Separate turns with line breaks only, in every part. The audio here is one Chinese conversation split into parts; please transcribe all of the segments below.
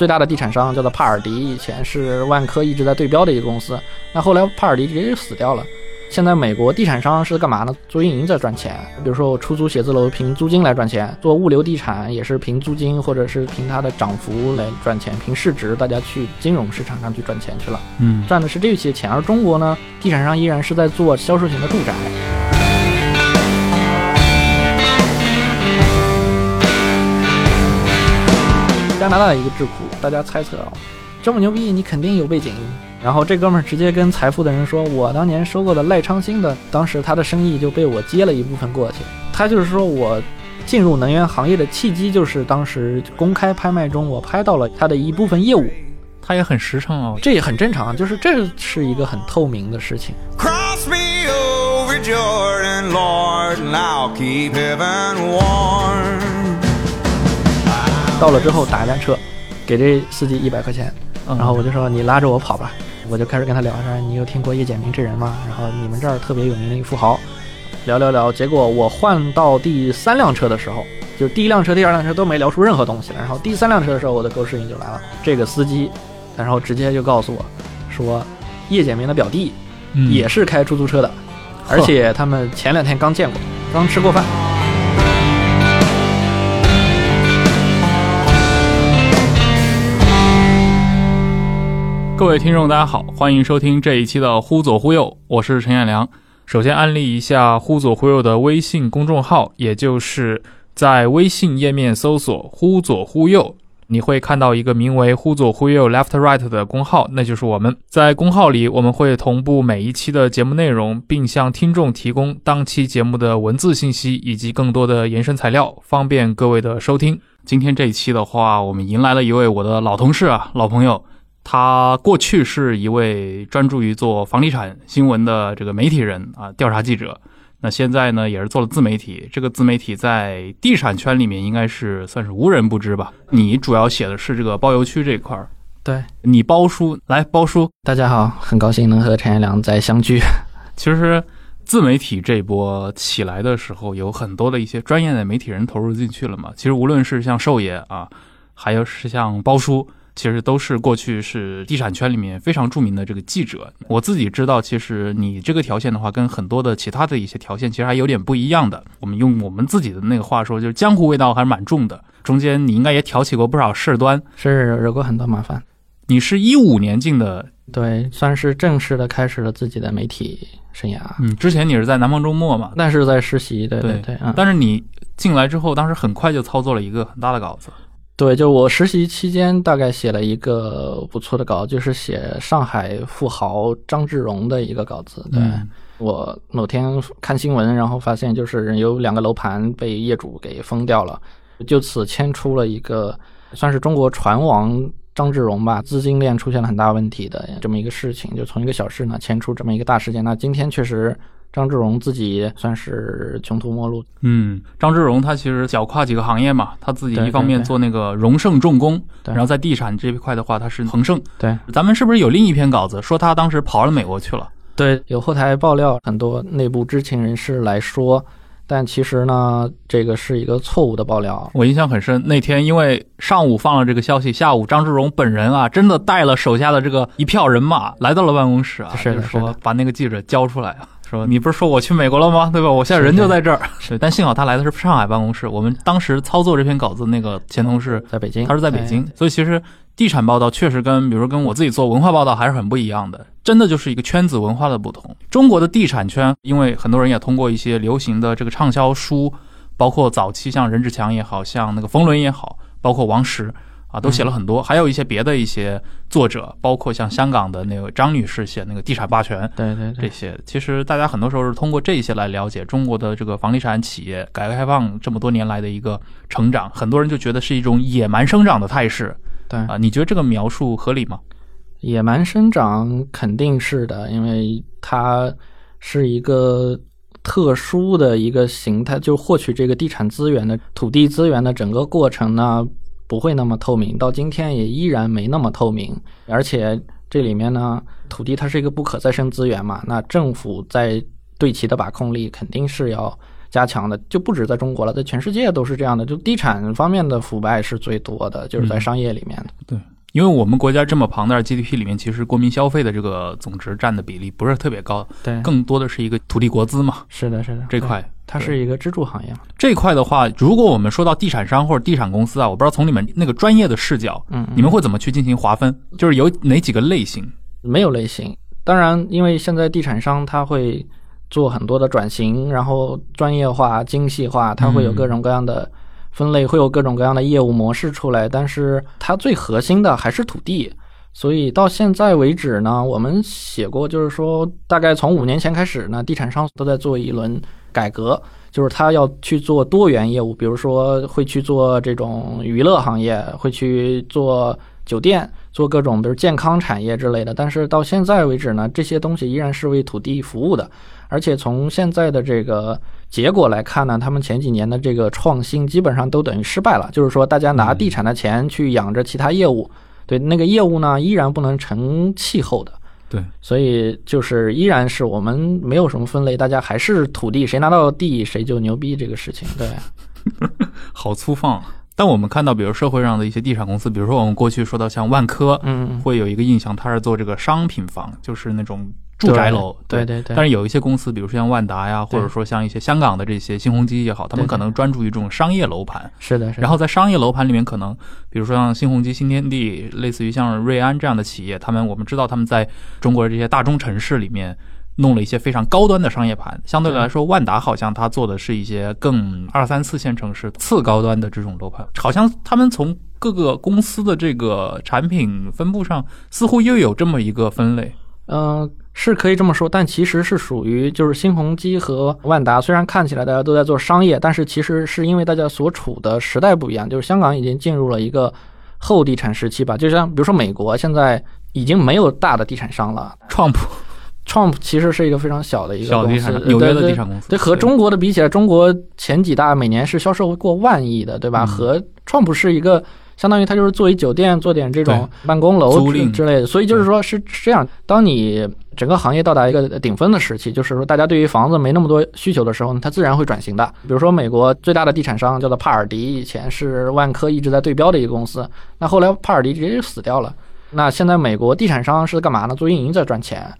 最大的地产商叫做帕尔迪，以前是万科一直在对标的一个公司，那后来帕尔迪直接就死掉了。现在美国地产商是干嘛呢？做运营在赚钱，比如说我出租写字楼凭租金来赚钱，做物流地产也是凭租金或者是凭它的涨幅来赚钱，凭市值大家去金融市场上去赚钱去了，
嗯，
赚的是这些钱。而中国呢，地产商依然是在做销售型的住宅。拿大的一个智库，大家猜测啊，这么牛逼，你肯定有背景。然后这哥们儿直接跟财富的人说：“我当年收购的赖昌星的，当时他的生意就被我接了一部分过去。他就是说我进入能源行业的契机，就是当时公开拍卖中我拍到了他的一部分业务，
他也很实诚哦。
这也很正常，就是这是一个很透明的事情。
Cross me over Jordan, Lord, and I'll keep heaven warm.
到了之后打一辆车，给这司机一百块钱，
嗯
然后我就说你拉着我跑吧，我就开始跟他聊说你有听过叶简明这人吗？然后你们这儿特别有名的一个富豪，聊聊聊，结果我换到第三辆车的时候，就是第一辆车、第二辆车都没聊出任何东西来，然后第三辆车的时候，我的狗屎运就来了，这个司机，然后直接就告诉我说，叶简明的表弟
嗯
也是开出租车的，而且他们前两天刚见过，刚吃过饭。
各位听众，大家好，欢迎收听这一期的《忽左忽右》，我是陈彦良。首先安利一下《忽左忽右》的微信公众号，也就是在微信页面搜索“忽左忽右”，你会看到一个名为“忽左忽右 Left Right” 的公号，那就是我们。在公号里，我们会同步每一期的节目内容，并向听众提供当期节目的文字信息以及更多的延伸材料，方便各位的收听。今天这一期的话，我们迎来了一位我的老同事啊，老朋友。他过去是一位专注于做房地产新闻的这个媒体人啊，调查记者。那现在呢，也是做了自媒体。这个自媒体在地产圈里面应该是算是无人不知吧？你主要写的是这个包邮区这一块儿，
对，
你包叔来包叔。
大家好，很高兴能和陈彦良再相聚。
其实自媒体这波起来的时候，有很多的一些专业的媒体人投入进去了嘛。其实无论是像寿爷啊，还有是像包叔。其实都是过去是地产圈里面非常著名的这个记者。我自己知道，其实你这个条线的话，跟很多的其他的一些条线其实还有点不一样的。我们用我们自己的那个话说，就是江湖味道还是蛮重的。中间你应该也挑起过不少事端，
是惹过很多麻烦。
你是一五年进的，
对，算是正式的开始了自己的媒体生涯。
嗯，之前你是在南方周末嘛，
但是在实习，对
对
对，嗯，
但是你进来之后，当时很快就操作了一个很大的稿子。
对，就我实习期间大概写了一个不错的稿，就是写上海富豪张志荣的一个稿子。对、
嗯
我某天看新闻，然后发现就是有两个楼盘被业主给封掉了，就此牵出了一个算是中国船王张志荣吧，资金链出现了很大问题的这么一个事情，就从一个小事呢牵出这么一个大事件。那今天确实。张志荣自己算是穷途末路，
嗯，张志荣他其实脚跨几个行业嘛，他自己一方面做那个荣盛重工，
对
然后在地产这一块的话，他是恒盛。
对
咱们是不是有另一篇稿子说他当时跑了美国去了？
对，有后台爆料，很多内部知情人士来说，但其实呢，这个是一个错误的爆料。
我印象很深，那天因为上午放了这个消息，下午张志荣本人啊，真的带了手下的这个一票人马来到了办公室啊，就是说把那个记者交出来啊。说你不是说我去美国了吗？对吧？我现在人就在这儿。是，但幸好他来的是上海办公室。我们当时操作这篇稿子那个前同事，
在北京，
他是在北京，所以其实地产报道确实跟比如说跟我自己做文化报道还是很不一样的，真的就是一个圈子文化的不同。中国的地产圈，因为很多人也通过一些流行的这个畅销书，包括早期像任志强也好像那个冯仑也好，包括王石。啊，都写了很多，还有一些别的一些作者，包括像香港的那个张女士写那个《地产霸权》
对对对，
这些，其实大家很多时候是通过这些来了解中国的这个房地产企业改革开放这么多年来的一个成长，很多人就觉得是一种野蛮生长的态势
对。
啊，你觉得这个描述合理吗？
野蛮生长肯定是的，因为它是一个特殊的一个形态，就获取这个地产资源的土地资源的整个过程呢。不会那么透明，到今天也依然没那么透明。而且这里面呢，土地它是一个不可再生资源嘛，那政府在对其的把控力肯定是要加强的，就不止在中国了，在全世界都是这样的。就地产方面的腐败是最多的，就是在商业里面的。
因为我们国家这么庞大的 GDP 里面，其实国民消费的这个总值占的比例不是特别高，
对，
更多的是一个土地国资嘛。
是的，是的，
这块
它是一个支柱行业嘛。
这块的话，如果我们说到地产商或者地产公司啊，我不知道从你们那个专业的视角，
嗯，
你们会怎么去进行划分？就是有哪几个类型？
没有类型。当然，因为现在地产商他会做很多的转型，然后专业化、精细化，它会有各种各样的。分类会有各种各样的业务模式出来，但是它最核心的还是土地。所以到现在为止呢，我们写过，就是说大概从五年前开始呢，地产商都在做一轮改革，就是他要去做多元业务，比如说会去做这种娱乐行业，会去做酒店，做各种比如健康产业之类的。但是到现在为止呢，这些东西依然是为土地服务的，而且从现在的这个。结果来看呢，他们前几年的这个创新基本上都等于失败了。就是说，大家拿地产的钱去养着其他业务，对那个业务呢，依然不能成气候的。
对，
所以就是依然是我们没有什么分类，大家还是土地，谁拿到地谁就牛逼这个事情。对，
好粗放。但我们看到，比如社会上的一些地产公司，比如说我们过去说到像万科，
嗯，
会有一个印象，它是做这个商品房，就是那种。住宅楼，
对对对，
但是有一些公司，比如说像万达呀，或者说像一些香港的这些新鸿基也好，他们可能专注于这种商业楼盘。
是的，是。
然后在商业楼盘里面，可能比如说像新鸿基、新天地，类似于像瑞安这样的企业，他们我们知道他们在中国的这些大中城市里面弄了一些非常高端的商业盘。相对来说，万达好像他做的是一些更二三四线城市次高端的这种楼盘。好像他们从各个公司的这个产品分布上，似乎又有这么一个分类。
嗯。是可以这么说，但其实是属于就是新鸿基和万达，虽然看起来大家都在做商业，但是其实是因为大家所处的时代不一样，就是香港已经进入了一个后地产时期吧。就像比如说美国现在已经没有大的地产商了，Trump，Trump 其实是一个非常小的一个公司，
纽约的地产公司。
对，和中国的比起来，中国前几大每年是销售过万亿的，对吧？和 Trump 是一个。相当于他就是做一酒店，做点这种办公楼之类的，所以就是说是这样。当你整个行业到达一个顶峰的时期，就是说大家对于房子没那么多需求的时候呢，它自然会转型的。比如说美国最大的地产商叫做帕尔迪，以前是万科一直在对标的一个公司，那后来帕尔迪直接就死掉了。那现在美国地产商是干嘛呢？做运营在赚钱。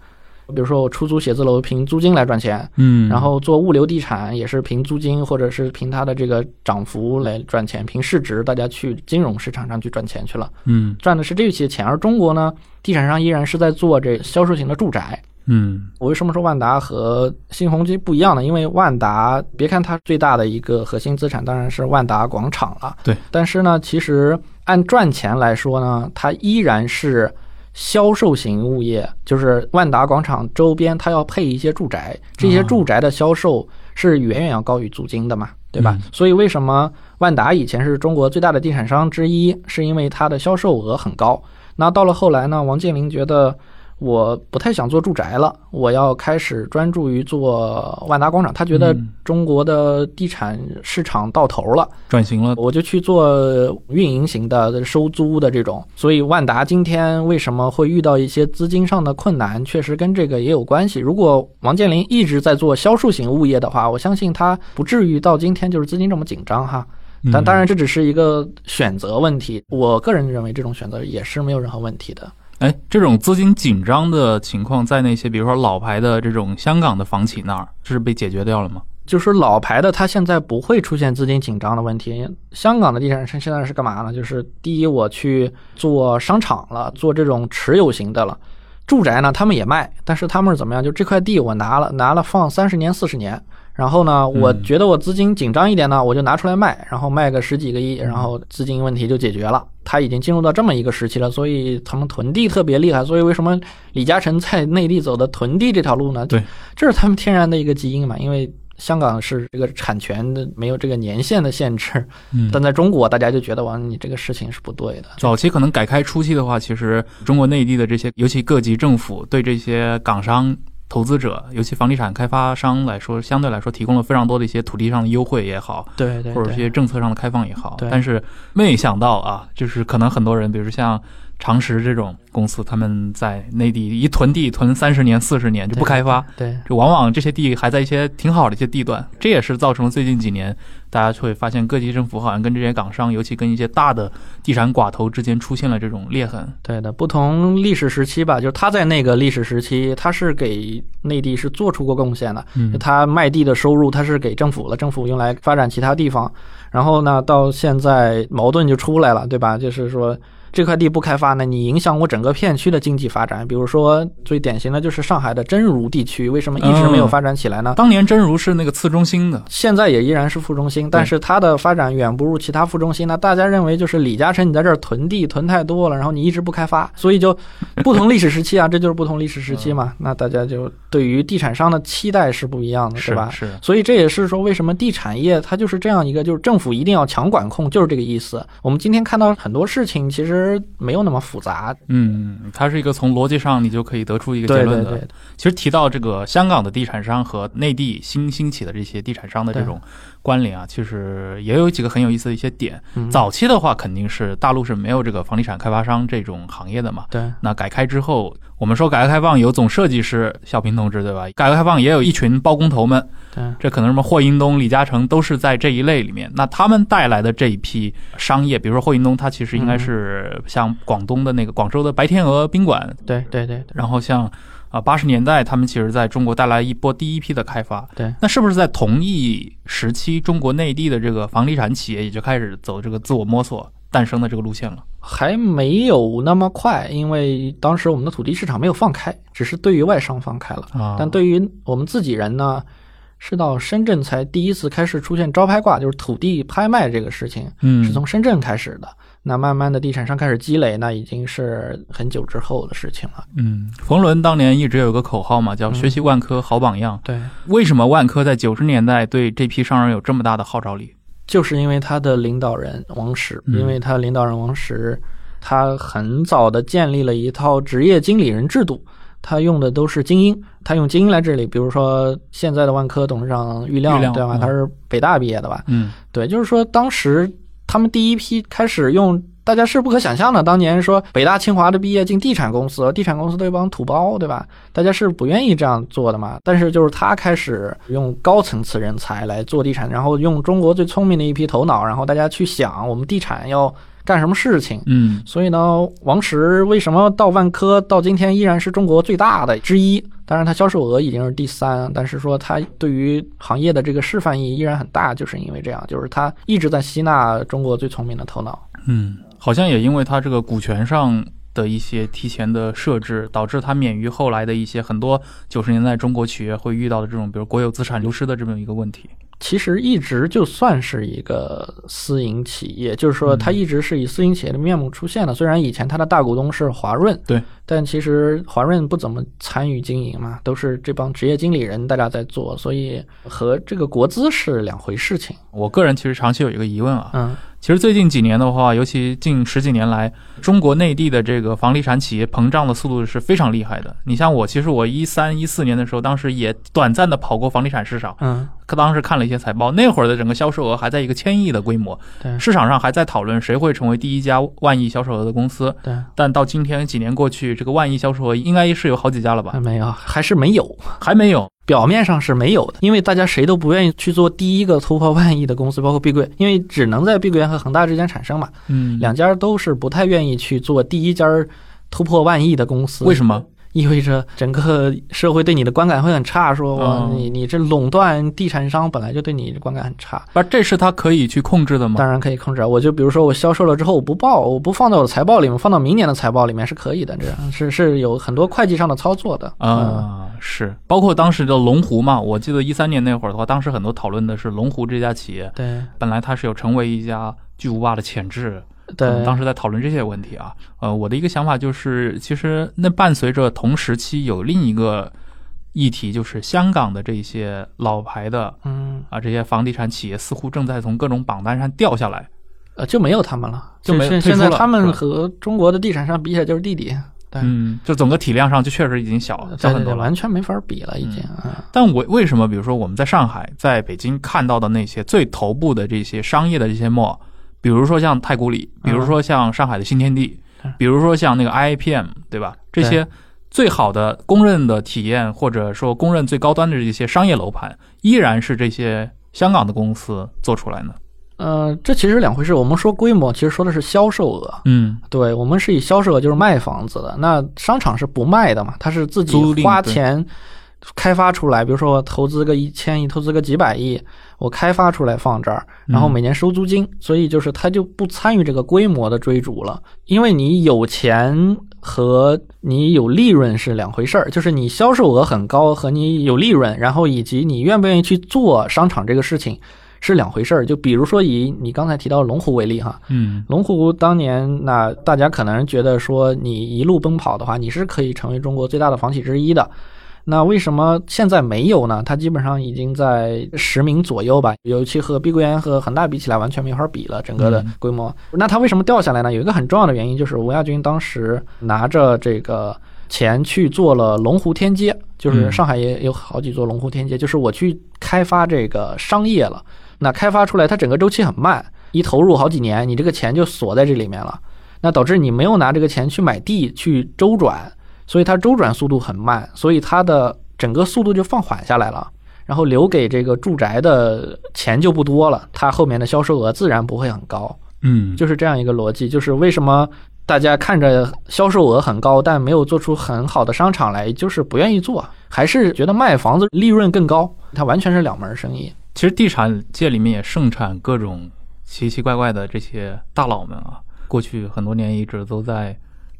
比如说我出租写字楼凭租金来赚钱，
嗯，
然后做物流地产也是凭租金或者是凭它的这个涨幅来赚钱，凭市值大家去金融市场上去赚钱去了，
嗯，
赚的是这些钱。而中国呢，地产商依然是在做这销售型的住宅，
嗯，
我为什么说万达和新鸿基不一样呢？因为万达别看它最大的一个核心资产当然是万达广场了，
对，
但是呢，其实按赚钱来说呢，它依然是。销售型物业就是万达广场周边，它要配一些住宅，这些住宅的销售是远远要高于租金的嘛，对吧？所以为什么万达以前是中国最大的地产商之一，是因为它的销售额很高。那到了后来呢，王健林觉得。我不太想做住宅了，我要开始专注于做万达广场。他觉得中国的地产市场到头了，
转型了，
我就去做运营型的收租的这种。所以万达今天为什么会遇到一些资金上的困难，确实跟这个也有关系。如果王健林一直在做销售型物业的话，我相信他不至于到今天就是资金这么紧张哈。但当然这只是一个选择问题，我个人认为这种选择也是没有任何问题的。
哎，这种资金紧张的情况，在那些比如说老牌的这种香港的房企那儿，是被解决掉了吗？
就是老牌的，它现在不会出现资金紧张的问题。香港的地产商现在是干嘛呢？就是第一，我去做商场了，做这种持有型的了。住宅呢，他们也卖，但是他们是怎么样？就这块地我拿了，拿了放三十年、四十年。然后呢，我觉得我资金紧张一点呢，我就拿出来卖，然后卖个十几个亿，然后资金问题就解决了。他已经进入到这么一个时期了，所以他们囤地特别厉害。所以为什么李嘉诚在内地走的囤地这条路呢？
对，
这是他们天然的一个基因嘛。因为香港是这个产权的没有这个年限的限制，但在中国大家就觉得哇，你这个事情是不对的。
早期可能改开初期的话，其实中国内地的这些，尤其各级政府对这些港商。投资者，尤其房地产开发商来说，相对来说提供了非常多的一些土地上的优惠也好，
对对，
或者一些政策上的开放也好。但是没想到啊，就是可能很多人，比如像长实这种公司，他们在内地一囤地囤三十年、四十年就不开发，
对，
就往往这些地还在一些挺好的一些地段，这也是造成了最近几年大家会发现各地政府好像跟这些港商，尤其跟一些大的地产寡头之间出现了这种裂痕。
对的，不同历史时期吧，就是他在那个历史时期，他是给内地是做出过贡献的，
嗯
他卖地的收入他是给政府了，政府用来发展其他地方。然后呢，到现在矛盾就出来了，对吧？就是说这块地不开发呢，你影响我整个片区的经济发展。比如说最典型的就是上海的真如地区，为什么一直没有发展起来呢？
当年真如是那个次中心的，
现在也依然是副中心，但是它的发展远不如其他副中心呢。大家认为就是李嘉诚你在这儿囤地囤太多了，然后你一直不开发，所以就不同历史时期啊，这就是不同历史时期嘛。那大家就对于地产商的期待是不一样的，
是
对吧？
是，
所以这也是说为什么地产业它就是这样一个，就是政府一定要强管控，就是这个意思。我们今天看到很多事情其实没有那么复杂，
嗯，它是一个从逻辑上你就可以得出一个结论的。
对对，
其实提到这个香港的地产商和内地新兴起的这些地产商的这种关联啊，其实也有几个很有意思的一些点。
嗯
早期的话，肯定是大陆是没有这个房地产开发商这种行业的嘛。
对
那改开之后，我们说改革开放有总设计师小平同志，对吧？改革开放也有一群包工头们，
对
这可能什么霍英东、李嘉诚都是在这一类里面。那他们带来的这一批商业，比如说霍英东，他其实应该是像广东的那个广州的白天鹅宾馆，
对对对对
然后像啊八十年代，他们其实在中国带来一波第一批的开发。
对，
那是不是在同一时期，中国内地的这个房地产企业也就开始走这个自我摸索诞生的这个路线了？
还没有那么快，因为当时我们的土地市场没有放开，只是对于外商放开了。
啊
但对于我们自己人呢，是到深圳才第一次开始出现招拍挂，就是土地拍卖这个事情，
嗯
是从深圳开始的。那慢慢的地产商开始积累，那已经是很久之后的事情了。
嗯，冯仑当年一直有个口号嘛，叫“
嗯
学习万科好榜样”。
对，
为什么万科在九十年代对这批商人有这么大的号召力？
就是因为他的领导人王石，
嗯
因为他领导人王石，他很早的建立了一套职业经理人制度，他用的都是精英，他用精英来治理。比如说现在的万科董事长郁亮，对吧？
嗯
他是北大毕业的吧？
嗯
对，就是说当时他们第一批开始用。大家是不可想象的，当年说北大清华的毕业进地产公司，地产公司都一帮土包，对吧？大家是不愿意这样做的嘛。但是就是他开始用高层次人才来做地产，然后用中国最聪明的一批头脑，然后大家去想我们地产要干什么事情。
嗯
所以呢，王石为什么到万科到今天依然是中国最大的之一？当然，它销售额已经是第三，但是说它对于行业的这个示范意义依然很大，就是因为这样，就是它一直在吸纳中国最聪明的头脑。
嗯，好像也因为他这个股权上的一些提前的设置，导致他免于后来的一些很多九十年代中国企业会遇到的这种，比如国有资产流失的这么一个问题。
其实一直就算是一个私营企业，就是说它一直是以私营企业的面目出现的。虽然以前它的大股东是华润，
对，
但其实华润不怎么参与经营嘛，都是这帮职业经理人大家在做，所以和这个国资是两回事情。
我个人其实长期有一个疑问啊，
嗯，
其实最近几年的话，尤其近十几年来，中国内地的这个房地产企业膨胀的速度是非常厉害的。你像我，其实我一三一四年的时候，当时也短暂的跑过房地产市场，
嗯，
可当时看了一些财报，那会儿的整个销售额还在一个千亿的规模，
对
市场上还在讨论谁会成为第一家万亿销售额的公司。
对，
但到今天几年过去，这个万亿销售额应该是有好几家了吧？
还没有，还是没有。
还没有。
表面上是没有的，因为大家谁都不愿意去做第一个突破万亿的公司，包括碧桂，因为只能在碧桂园和恒大之间产生嘛。
嗯，
两家都是不太愿意去做第一家突破万亿的公司。
为什么？
意味着整个社会对你的观感会很差，说哇
哦，
你你这垄断地产商本来就对你观感很差，
不，这是他可以去控制的吗？
当然可以控制啊。我就比如说我销售了之后，我不报，我不放在我的财报里面，放到明年的财报里面是可以的，这样是是有很多会计上的操作的。嗯，
啊，是，包括当时的龙湖嘛，我记得一三年那会儿的话，当时很多讨论的是龙湖这家企业，
对。
本来它是有成为一家巨无霸的潜质，
对。
嗯，当时在讨论这些问题啊。呃，我的一个想法就是，其实那伴随着同时期有另一个议题，就是香港的这些老牌的
嗯。
啊这些房地产企业似乎正在从各种榜单上掉下来。
呃就没有他们了，
就没
现在他们和中国的地产商比起来就是弟弟，对
嗯，就整个体量上就确实已经小
对对对，
小很多了。
完全没法比了，已经啊。
但我为什么，比如说我们在上海、在北京看到的那些最头部的这些商业的这些 mall，比如说像太古里，比如说像上海的新天地，比如说像那个 IAPM，对吧？这些最好的公认的体验，或者说公认最高端的这些商业楼盘，依然是这些香港的公司做出来的。
呃，这其实是两回事。我们说规模，其实说的是销售额。
嗯，
对我们是以销售额就是卖房子的，那商场是不卖的嘛，它是自己花钱开发出来，比如说我投资个一千亿，投资个几百亿，我开发出来放这儿，然后
嗯
每年收租金，所以就是它就不参与这个规模的追逐了，因为你有钱和你有利润是两回事儿，就是你销售额很高和你有利润，然后以及你愿不愿意去做商场这个事情是两回事儿。就比如说以你刚才提到龙湖为例哈，
嗯
龙湖当年，那大家可能觉得说，你一路奔跑的话，你是可以成为中国最大的房企之一的。那为什么现在没有呢？它基本上已经在十名左右吧，尤其和碧桂园和恒大比起来，完全没法比了，整个的
嗯
规模。那它为什么掉下来呢？有一个很重要的原因，就是吴亚军当时拿着这个钱去做了龙湖天街，就是
嗯
上海也有好几座龙湖天街，就是我去开发这个商业了。那开发出来，它整个周期很慢，一投入好几年，你这个钱就锁在这里面了，那导致你没有拿这个钱去买地去周转，所以它周转速度很慢，所以它的整个速度就放缓下来了。然后留给这个住宅的钱就不多了，它后面的销售额自然不会很高，
嗯，
就是这样一个逻辑。就是为什么大家看着销售额很高，但没有做出很好的商场来，就是不愿意做，还是觉得卖房子利润更高，它完全是两门生意。
其实地产界里面也盛产各种奇奇怪怪的这些大佬们啊，过去很多年一直都在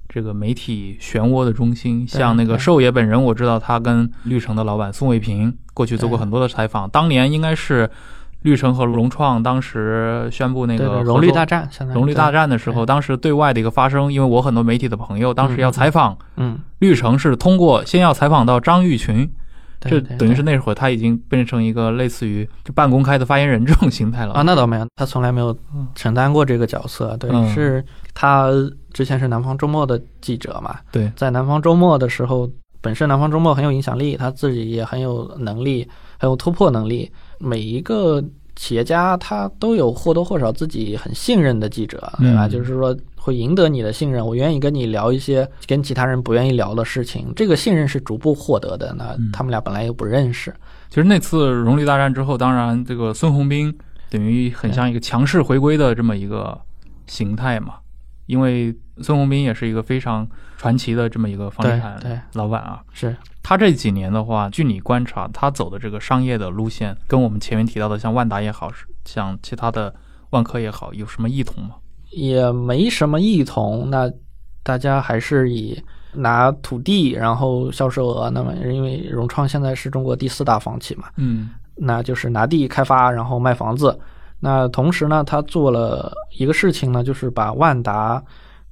这个媒体漩涡的中心。像那个
对。
寿爷本人，我知道他跟绿城的老板宋卫平过去做过很多的采访，当年应该是绿城和融创当时宣布那个
融绿大战，
融绿大，战的时候，当时对外的一个发声，因为我很多媒体的朋友当时要采访
嗯，
绿城，是通过先要采访到张玉群，就等于是那会儿他已经变成一个类似于就半公开的发言人这种形态了
啊，那倒没有，他从来没有
嗯
承担过这个角色。对，
嗯
是他之前是南方周末的记者嘛，
对，
在南方周末的时候，本身南方周末很有影响力，他自己也很有能力，很有突破能力。每一个企业家他都有或多或少自己很信任的记者，对吧？
嗯
就是说会赢得你的信任，我愿意跟你聊一些跟其他人不愿意聊的事情。这个信任是逐步获得的。那
嗯
他们俩本来又不认识，
其实那次融绿大战之后，当然这个孙宏斌等于很像一个强势回归的这么一个形态嘛，因为孙宏斌也是一个非常传奇的这么一个房地产老板啊。
是
他这几年的话，据你观察，他走的这个商业的路线，跟我们前面提到的像万达也好，是像其他的万科也好，有什么异同吗？
也没什么异同。那大家还是以拿土地，然后销售额。那么因为融创现在是中国第四大房企嘛，
嗯
那就是拿地开发，然后卖房子。那同时呢，他做了一个事情呢，就是把万达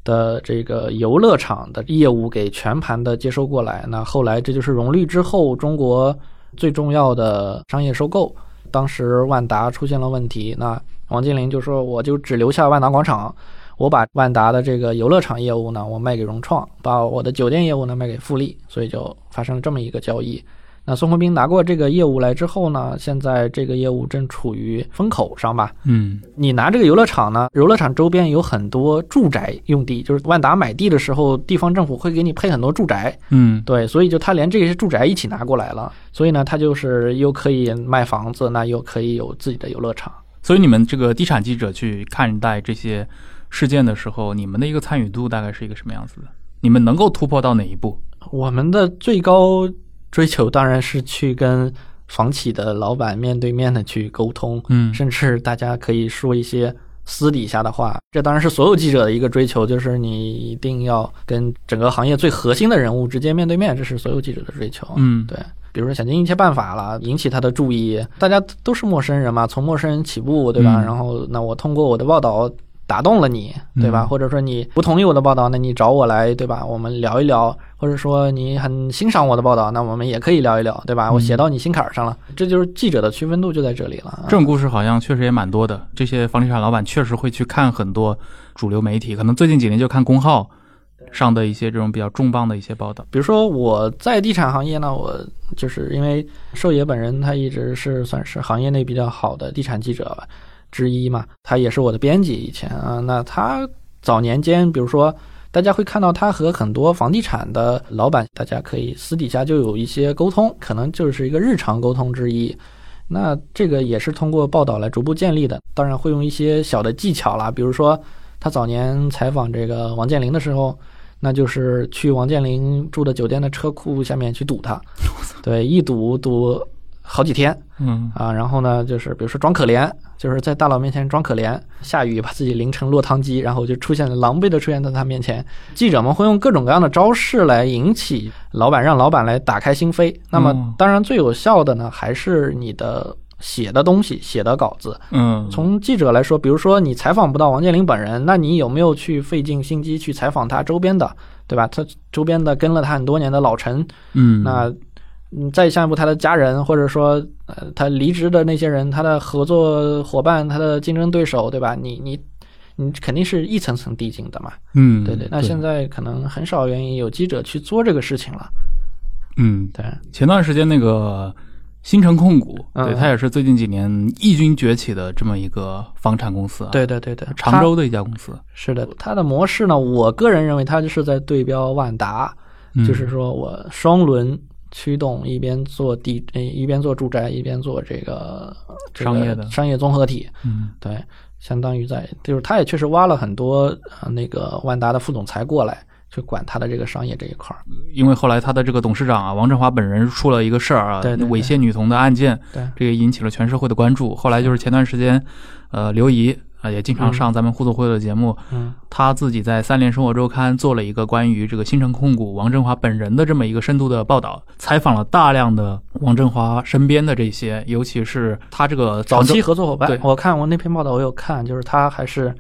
的这个游乐场的业务给全盘的接收过来。那后来这就是融绿之后中国最重要的商业收购。当时万达出现了问题，那王健林就说：“我就只留下万达广场，我把万达的这个游乐场业务呢，我卖给融创，把我的酒店业务呢卖给富力，所以就发生了这么一个交易。那宋鸿兵拿过这个业务来之后呢，现在这个业务正处于风口上吧。
嗯
你拿这个游乐场呢，游乐场周边有很多住宅用地，就是万达买地的时候，地方政府会给你配很多住宅，
嗯
对，所以就他连这些住宅一起拿过来了，所以呢，他就是又可以卖房子，那又可以有自己的游乐场。
所以你们这个地产记者去看待这些事件的时候，你们的一个参与度大概是一个什么样子的？你们能够突破到哪一步？
我们的最高追求当然是去跟房企的老板面对面的去沟通，
嗯
甚至大家可以说一些私底下的话。这当然是所有记者的一个追求，就是你一定要跟整个行业最核心的人物直接面对面，这是所有记者的追求。
嗯
对。比如说想尽一切办法了，引起他的注意。大家都是陌生人嘛，从陌生人起步，对吧？
嗯
然后，那我通过我的报道打动了你，对吧？
嗯
或者说你不同意我的报道，那你找我来，对吧？我们聊一聊，或者说你很欣赏我的报道，那我们也可以聊一聊，对吧？
嗯
我写到你心坎儿上了，这就是记者的区分度就在这里了。
这种故事好像确实也蛮多的。这些房地产老板确实会去看很多主流媒体，可能最近几年就看公号上的一些这种比较重磅的一些报道。
比如说我在地产行业呢，我就是因为寿爷本人他一直是算是行业内比较好的地产记者之一嘛，他也是我的编辑以前啊。那他早年间，比如说大家会看到他和很多房地产的老板，大家可以私底下就有一些沟通，可能就是一个日常沟通之一。那这个也是通过报道来逐步建立的，当然会用一些小的技巧啦，比如说他早年采访这个王健林的时候，那就是去王健林住的酒店的车库下面去堵他，对，一堵堵好几天
嗯
啊。然后呢，就是比如说装可怜，就是在大佬面前装可怜，下雨把自己淋成落汤鸡，然后就出现了狼狈的出现在他面前。记者们会用各种各样的招式来引起老板，让老板来打开心扉。那么
嗯
当然最有效的呢，还是你的写的东西，写的稿子。
嗯，
从记者来说，比如说你采访不到王健林本人，那你有没有去费尽心机去采访他周边的，对吧？他周边的跟了他很多年的老陈，
嗯
那嗯，再下一步他的家人，或者说呃他离职的那些人，他的合作伙伴，他的竞争对手，对吧？你你你肯定是一层层递进的嘛，
嗯
对对。那现在可能很少愿意有记者去做这个事情了，
嗯
对，
前段时间那个新城控股，
嗯
对，它也是最近几年异军崛起的这么一个房产公司啊，，
对对对对，
常州的一家公司，
是的，它的模式呢，我个人认为它就是在对标万达，
嗯。
就是说我双轮驱动，一边做地，呃一边做住宅，一边做这个这个
商业的。
商业综合体。
嗯。
对，相当于在就是他也确实挖了很多呃那个万达的副总裁过来去管他的这个商业这一块儿。
因为后来他的这个董事长啊，王振华本人出了一个事儿啊，猥亵女童的案件，
对。
这个引起了全社会的关注。后来就是前段时间，呃，刘怡啊也经常上咱们互动会的节目，
嗯。
他自己在三联生活周刊做了一个关于这个新城控股王振华本人的这么一个深度的报道，采访了大量的王振华身边的这些，尤其是他这个
早期合作伙伴
对，
我看我那篇报道我有看，就是他还是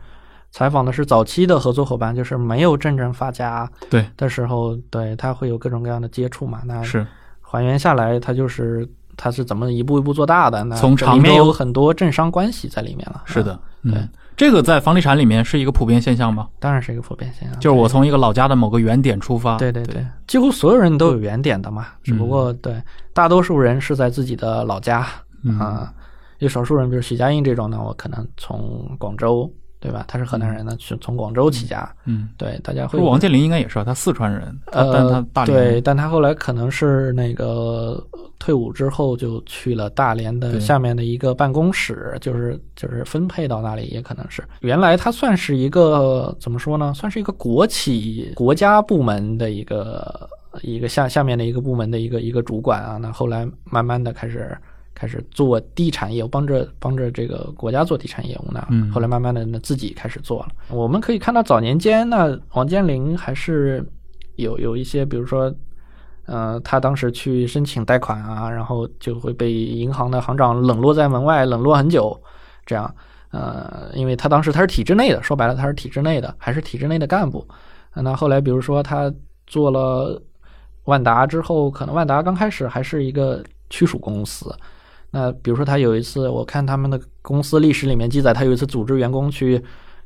采访的是早期的合作伙伴，就是没有真正发家
对
的时候，对他会有各种各样的接触嘛。那
是
还原下来，他就是他是怎么一步一步做大的？那
从
里面有很多政商关系在里面了。
是的
嗯，
嗯，这个在房地产里面是一个普遍现象吗？
当然是一个普遍现象。
就是我从一个老家的某个原点出发，
对对对，几乎所有人都有原点的嘛，只不过对大多数人是在自己的老家
嗯
啊，有少数人，比如许家印这种呢，我可能从广州，对吧？他是河南人呢，是从广州起家，
嗯，
对，大家会
王健林应该也是啊，他四川人，
呃，
但他大连
对，但他后来可能是那个退伍之后就去了大连的下面的一个办公室，就是就是分配到那里，也可能是原来他算是一个怎么说呢？算是一个国企国家部门的一个一个下下面的一个部门的一个一个主管啊。那后来慢慢的开始。开始做地产业务，帮着帮着这个国家做地产业务呢。
嗯
后来慢慢的呢自己开始做了。我们可以看到早年间呢，王健林还是有有一些，比如说，呃，他当时去申请贷款啊，然后就会被银行的行长冷落在门外，冷落很久，这样。呃，因为他当时他是体制内的，说白了他是体制内的，还是体制内的干部。呃那后来比如说他做了万达之后，可能万达刚开始还是一个区属公司。那比如说他有一次，我看他们的公司历史里面记载，他有一次组织员工去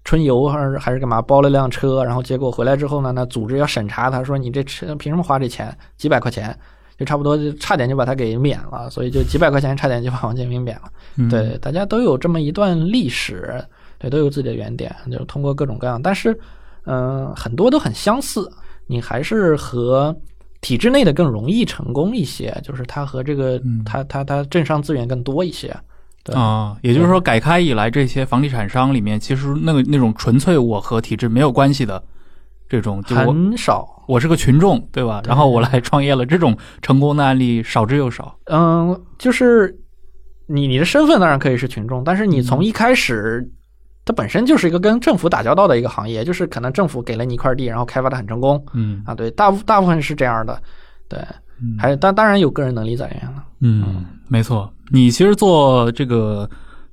春游还是还是干嘛，包了辆车，然后结果回来之后呢，那组织要审查他，说你这车凭什么花这钱？几百块钱，就差不多就差点就把他给免了，所以就几百块钱差点就把王健林免了。
嗯
对，大家都有这么一段历史，对，都有自己的原点，就是通过各种各样，但是，嗯、很多都很相似，你还是和体制内的更容易成功一些，就是它和这个
嗯
它它它政商资源更多一些，对
啊，也就是说，改开以来，这些房地产商里面，其实那个那种纯粹我和体制没有关系的这种，就
很少。
我是个群众，对吧？
对
然后我来创业了，这种成功的案例少之又少。
嗯，就是你你的身份当然可以是群众，但是你从一开始，它本身就是一个跟政府打交道的一个行业，就是可能政府给了你一块地，然后开发的很成功
嗯。
啊，对，大部大部分是这样的，对，
嗯。
还当当然有个人能力在里面了，
嗯，没错。你其实做这个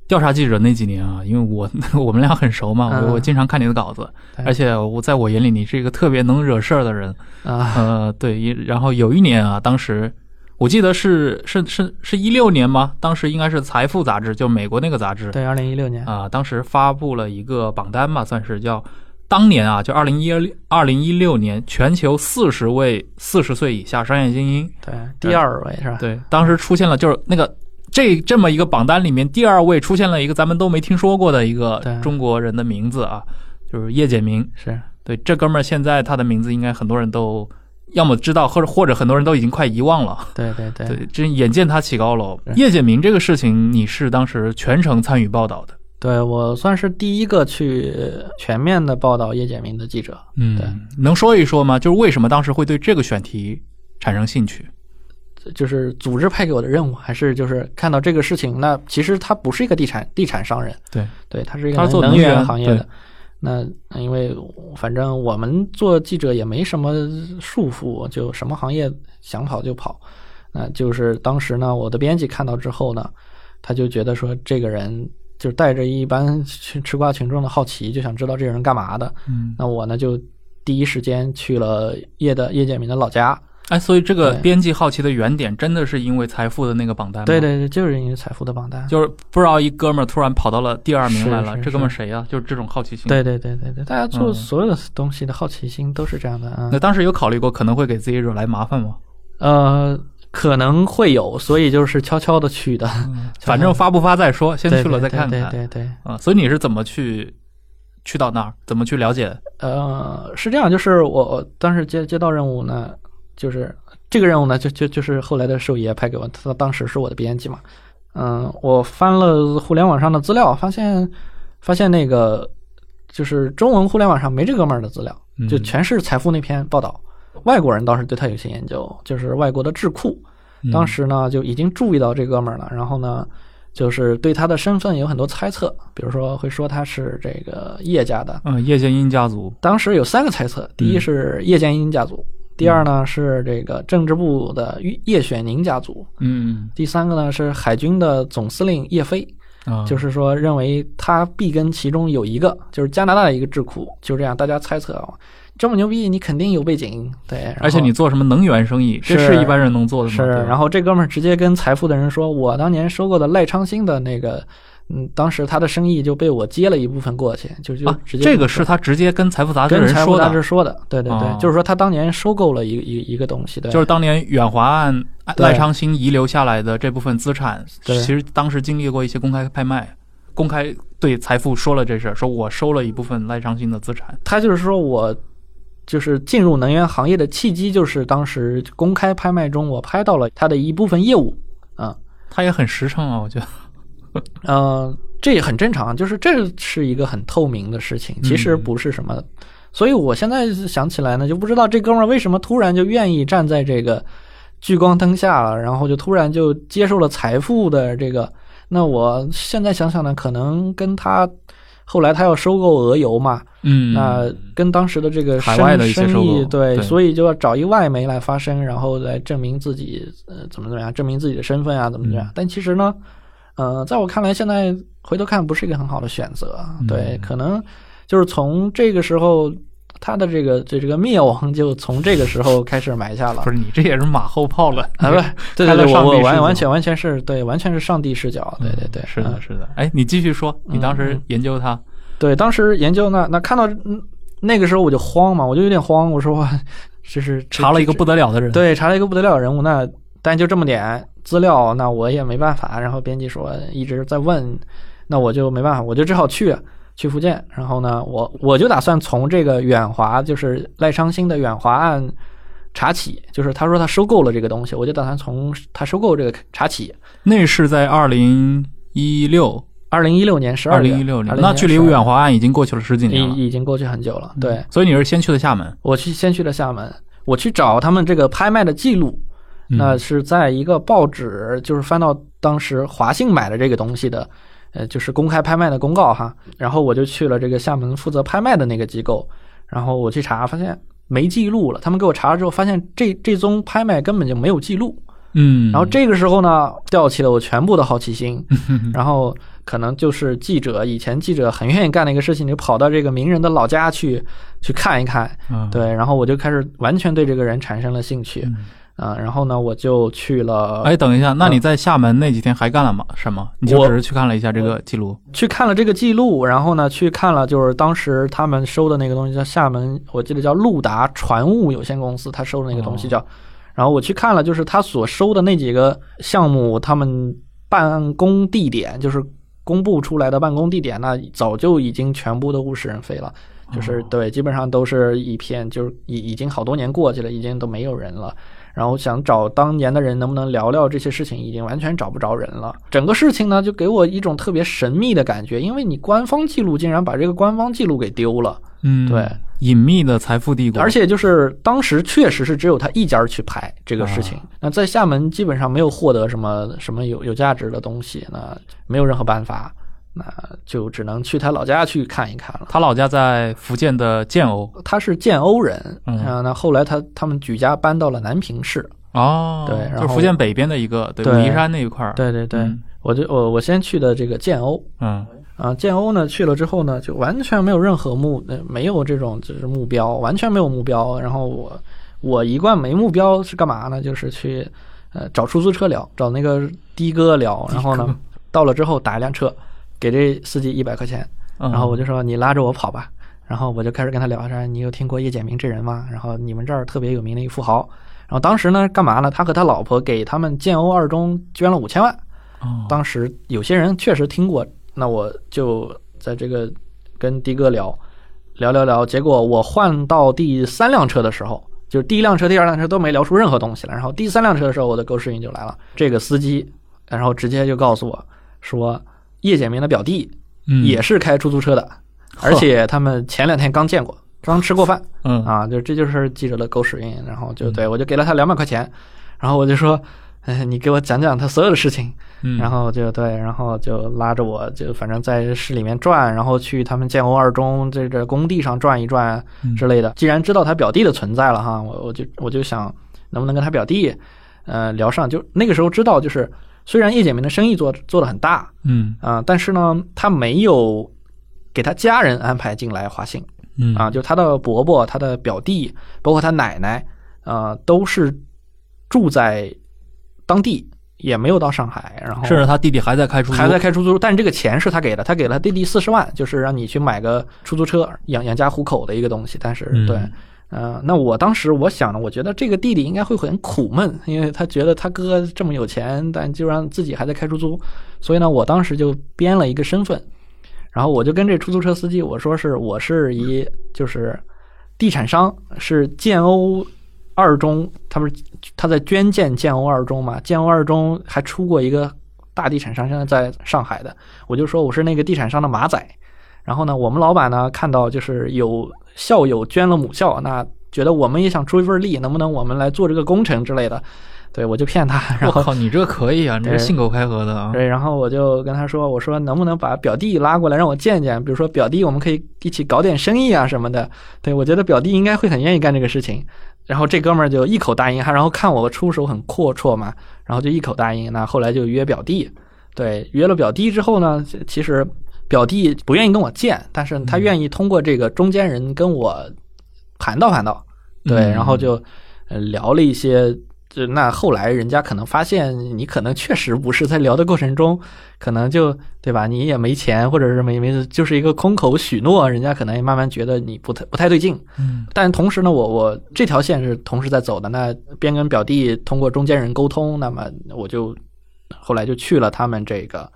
调查记者那几年啊，因为我 我们俩很熟嘛，
嗯。
我我经常看你的稿子，
对。
而且我在我眼里你是一个特别能惹事儿的人。
啊，
呃，对，一然后有一年啊，当时我记得是是是是一六年吗？当时应该是《财富》杂志，就美国那个杂志
对，二零一六年，
啊、当时发布了一个榜单吧，算是叫当年啊，就二零一二零一六年全球四十位四十岁以下商业精英，
对，第二位是吧？
对，当时出现了就是那个。这这么一个榜单里面，第二位出现了一个咱们都没听说过的一个中国人的名字啊，就是叶简明。
是，
对，这哥们儿现在他的名字应该很多人都要么知道，或者或者很多人都已经快遗忘了。
对对对
对，这眼见他起高楼，叶简明这个事情，你是当时全程参与报道的。
对我算是第一个去全面的报道叶简明的记者。
嗯
对，
能说一说吗？就是为什么当时会对这个选题产生兴趣？
就是组织派给我的任务，还是就是看到这个事情，那其实他不是一个地产地产商人，
对
对，他是一个
做
能
能源
源行业
对
的。那因为反正我们做记者也没什么束缚，就什么行业想跑就跑。那就是当时呢，我的编辑看到之后呢，他就觉得说这个人就带着一般吃吃瓜群众的好奇，就想知道这个人干嘛的。
嗯，
那我呢就第一时间去了叶的叶建民的老家，
哎，所以这个编辑好奇的原点，真的是因为财富的那个榜单吗？
对，对对，就是因为财富的榜单。
就是不知道一哥们儿突然跑到了第二名来了，这哥们儿谁呀、就是这种好奇心。，
对对对对对，大家做
嗯
所有的东西的好奇心都是这样的啊。
那当时有考虑过可能会给自己惹来麻烦吗？
呃，可能会有，所以就是悄悄的去的。
反正发不发再说，先去了再看看。
对对对对，
啊，所以你是怎么去去到那儿？怎么去了解？
呃，是这样，就是我我当时接接到任务呢，就是这个任务呢，就就就是后来的兽爷派给我，他当时是我的编辑嘛。嗯，我翻了互联网上的资料，发现发现那个就是中文互联网上没这哥们儿的资料，就
嗯
全是财富那篇报道。外国人倒是对他有些研究，就是外国的智库，
嗯
当时呢就已经注意到这哥们儿了，然后呢，就是对他的身份有很多猜测，比如说会说他是这个叶家的。
嗯，叶剑英家族。
当时有三个猜测，第一
嗯
是叶剑英家族，第二呢是这个政治部的叶选宁家族，
嗯
第三个呢是海军的总司令叶飞，
啊，
就是说认为他必跟其中有一个，就是加拿大的一个智库，就这样大家猜测啊。这么牛逼，你肯定有背景，对。
而且你做什么能源生意，这
是
是一般人能做的吗？
是，然后这哥们儿直接跟财富的人说，我当年收购的赖昌星的那个，嗯，当时他的生意就被我接了一部分过去，就就
啊，
直接
这个是他直接跟财富杂志
跟
人说
财富杂志
的，
说的，对对对，
哦
就是说他当年收购了一个一个一个东西，对，
就是当年远华案赖昌星遗留下来的这部分资产，
对
其实当时经历过一些公开拍卖，公开对财富说了这事儿，说我收了一部分赖昌星的资产。
他就是说我就是进入能源行业的契机，就是当时公开拍卖中我拍到了他的一部分业务，啊、
他也很实诚啊，我觉得。
呃，这也很正常，就是这是一个很透明的事情，其实
嗯
不是什么。所以我现在想起来呢，就不知道这哥们儿为什么突然就愿意站在这个聚光灯下了，然后就突然就接受了财富的这个。那我现在想想呢，可能跟他后来他要收购俄油嘛，
嗯，
那跟当时的这个
海外的一些
生
收购
意对，
对
所以就要找一外媒来发声，然后来证明自己呃怎么怎么样，证明自己的身份啊，怎么怎么样。
嗯
但其实呢，呃，在我看来，现在回头看不是一个很好的选择。
嗯
对，可能就是从这个时候，他的这个这这个灭亡就从这个时候开始埋下了
不。是你这也是马后炮了
啊，不，对对对，我完完全完全是对，完全是上帝视角，对对对，
嗯是的，
嗯
是的。哎，你继续说，你当时
嗯
研究它，
对，当时研究那那看到嗯那个时候我就慌嘛，我就有点慌，我说哇，这是这
查了一个
这
不得了的人。，
对，查了一个不得了的人物，那但就这么点资料，那我也没办法。然后编辑说一直在问，那我就没办法，我就只好去去福建。然后呢，我我就打算从这个远华，就是赖昌星的远华案查起，就是他说他收购了这个东西，我就打算从他收购这个查起。
那是在二零一六，
二零一六年十
二月
二月，
零一六年
，2016
那距离远华案已经过去了十几年了。
已已经过去很久了。对，
所以你是先去的厦门，
我去先去的厦门，我去找他们这个拍卖的记录。
嗯
那是在一个报纸，就是翻到当时华信买的这个东西的，呃，就是公开拍卖的公告哈。然后我就去了这个厦门负责拍卖的那个机构，然后我去查，发现没记录了。他们给我查了之后，发现这这宗拍卖根本就没有记录。
嗯，
然后这个时候呢，吊起了我全部的好奇心。然后可能就是记者，以前记者很愿意干的一个事情，就跑到这个名人的老家去去看一看。
嗯，
对，然后我就开始完全对这个人产生了兴趣。
嗯
啊，然后呢，我就去了，
哎，等一下，那你在厦门那几天还干了吗？什么？你就只是去看了一下这个记录？
去看了这个记录，然后呢，去看了就是当时他们收的那个东西，叫厦门，我记得叫路达船务有限公司，他收的那个东西叫，然后我去看了，就是他所收的那几个项目，他们办公地点，就是公布出来的办公地点，那早就已经全部都物是人非了。就是
哦
对，基本上都是一片，就是已已经好多年过去了，已经都没有人了。然后想找当年的人能不能聊聊这些事情，已经完全找不着人了。整个事情呢，就给我一种特别神秘的感觉，因为你官方记录竟然把这个官方记录给丢了，
嗯，
对，
隐秘的财富帝国，
而且就是当时确实是只有他一家去拍这个事情。
啊
那在厦门基本上没有获得什么什么有有价值的东西，那没有任何办法，那就只能去他老家去看一看了。
他老家在福建的建瓯
他是建瓯人，
嗯
啊，那后来他他们举家搬到了南平市。
哦，
对然后
就是福建北边的一个，对，夷山那一块儿，
对对对，
嗯
我就我我先去的这个建瓯
嗯
啊，建瓯呢去了之后呢，就完全没有任何目，呃没有这种就是目标，完全没有目标。然后我我一贯没目标是干嘛呢？就是去呃找出租车聊，找那个的哥聊。然后呢，到了之后打一辆车，给这司机一百块钱，
嗯，
然后我就说你拉着我跑吧。然后我就开始跟他聊说，你有听过叶简明这人吗？然后你们这儿特别有名的一个富豪。然后当时呢，干嘛呢？他和他老婆给他们建瓯二中捐了五千万。
哦
当时有些人确实听过，那我就在这个跟的哥聊聊聊聊，结果我换到第三辆车的时候，就是第一辆车、第二辆车都没聊出任何东西来，然后第三辆车的时候，我的狗屎运就来了。这个司机，然后直接就告诉我说，叶简明的表弟
嗯
也是开出租车的，而且他们前两天刚见过，刚吃过饭。
嗯
啊，就这就是记者的狗屎运，然后就对我就给了他两百块钱，然后我就说，哎，你给我讲讲他所有的事情，
嗯，
然后就对，然后就拉着我就反正在市里面转，然后去他们建瓯二中这个工地上转一转
嗯
之类的。既然知道他表弟的存在了哈，我我就我就想能不能跟他表弟呃聊上，就那个时候知道就是。虽然叶简明的生意做做得很大
嗯。
啊、但是呢，他没有给他家人安排进来华信，
嗯。
啊，就他的伯伯、他的表弟，包括他奶奶，呃，都是住在当地，也没有到上海，然后
甚至他弟弟还在开出租，
还在开出租，但是这个钱是他给的，他给了他弟弟四十万，就是让你去买个出租车养养家糊口的一个东西。但是
嗯。
对，呃，那我当时我想呢，我觉得这个弟弟应该会很苦闷，因为他觉得他哥这么有钱，但居然自己还在开出租，所以呢，我当时就编了一个身份，然后我就跟这出租车司机我说是我是一就是地产商，是建瓯二中，他不是他在捐建建瓯二中嘛？建瓯二中还出过一个大地产商，现在在上海的，我就说我是那个地产商的马仔。然后呢，我们老板呢看到就是有校友捐了母校，那觉得我们也想出一份力，能不能我们来做这个工程之类的？对我就骗他，然后
我靠，你这可以啊，你这信口开河的啊，
对，然后我就跟他说，我说能不能把表弟拉过来让我见见？比如说表弟，我们可以一起搞点生意啊什么的。对我觉得表弟应该会很愿意干这个事情。然后这哥们儿就一口答应，还然后看我出手很阔绰嘛，然后就一口答应。那后来就约表弟，对，约了表弟之后呢，其实表弟不愿意跟我见，但是他愿意通过这个中间人跟我盘道盘道，对，
嗯
然后就呃聊了一些。就那后来人家可能发现你可能确实不是在聊的过程中，可能就对吧？你也没钱，或者是没没就是一个空口许诺，人家可能也慢慢觉得你不太不太对劲。
嗯
但同时呢，我我这条线是同时在走的。那边跟表弟通过中间人沟通，那么我就后来就去了他们这个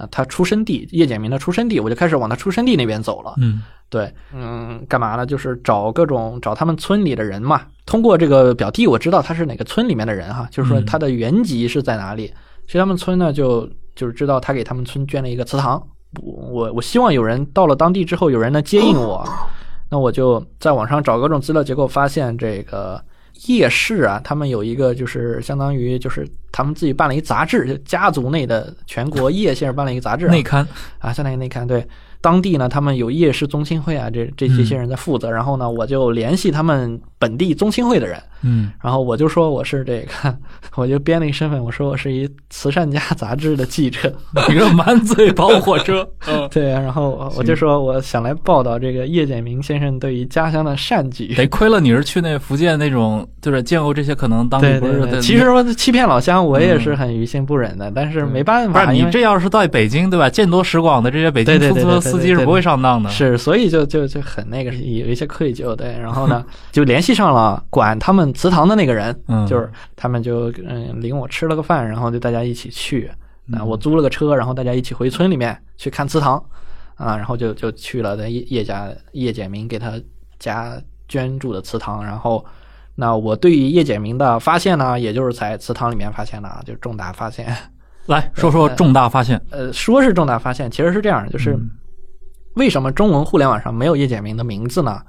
呃他出生地叶简明的出生地，我就开始往他出生地那边走了。
嗯
对，嗯，干嘛呢？就是找各种找他们村里的人嘛。通过这个表弟，我知道他是哪个村里面的人哈，就是说
嗯
他的原籍是在哪里。去他们村呢，就就是知道他给他们村捐了一个祠堂。我我我希望有人到了当地之后，有人能接应我。那我就在网上找各种资料，结果发现这个叶氏啊，他们有一个就是相当于就是他们自己办了一杂志，就家族内的全国夜县办了一个杂志、啊，
内刊，
啊，相当于内刊对。当地呢，他们有夜市宗亲会啊，这这这些人在负责。然后呢，我就联系他们本地宗亲会的人，
嗯。
然后我就说我是这个，我就编了一身份，我说我是一慈善家杂志的记者，
一个满嘴跑火车，嗯，
对啊，然后我我就说我想来报道这个叶简明先生对于家乡的善举。
得亏了你是去那福建那种，就是见过这些可能当地
对对对，
不是，
其实说欺骗老乡，我也是很于心不忍的，但是没办法，
不是你这要是在北京对吧？见多识广的这些北京出租车司机是不会上当的，
是，所以就就就很那个，有一些愧疚，对。然后呢，就联系上了管他们祠堂的那个人，
嗯
就是他们就嗯领我吃了个饭，然后就大家一起去。
嗯
啊，我租了个车，然后大家一起回村里面去看祠堂。啊，然后就就去了叶叶家叶简明给他家捐助的祠堂，然后那我对于叶简明的发现呢，也就是在祠堂里面发现的啊，就重大发现。
来 说说重大发现。
呃，说是重大发现，其实是这样，就是
嗯
为什么中文互联网上没有叶简明的名字呢？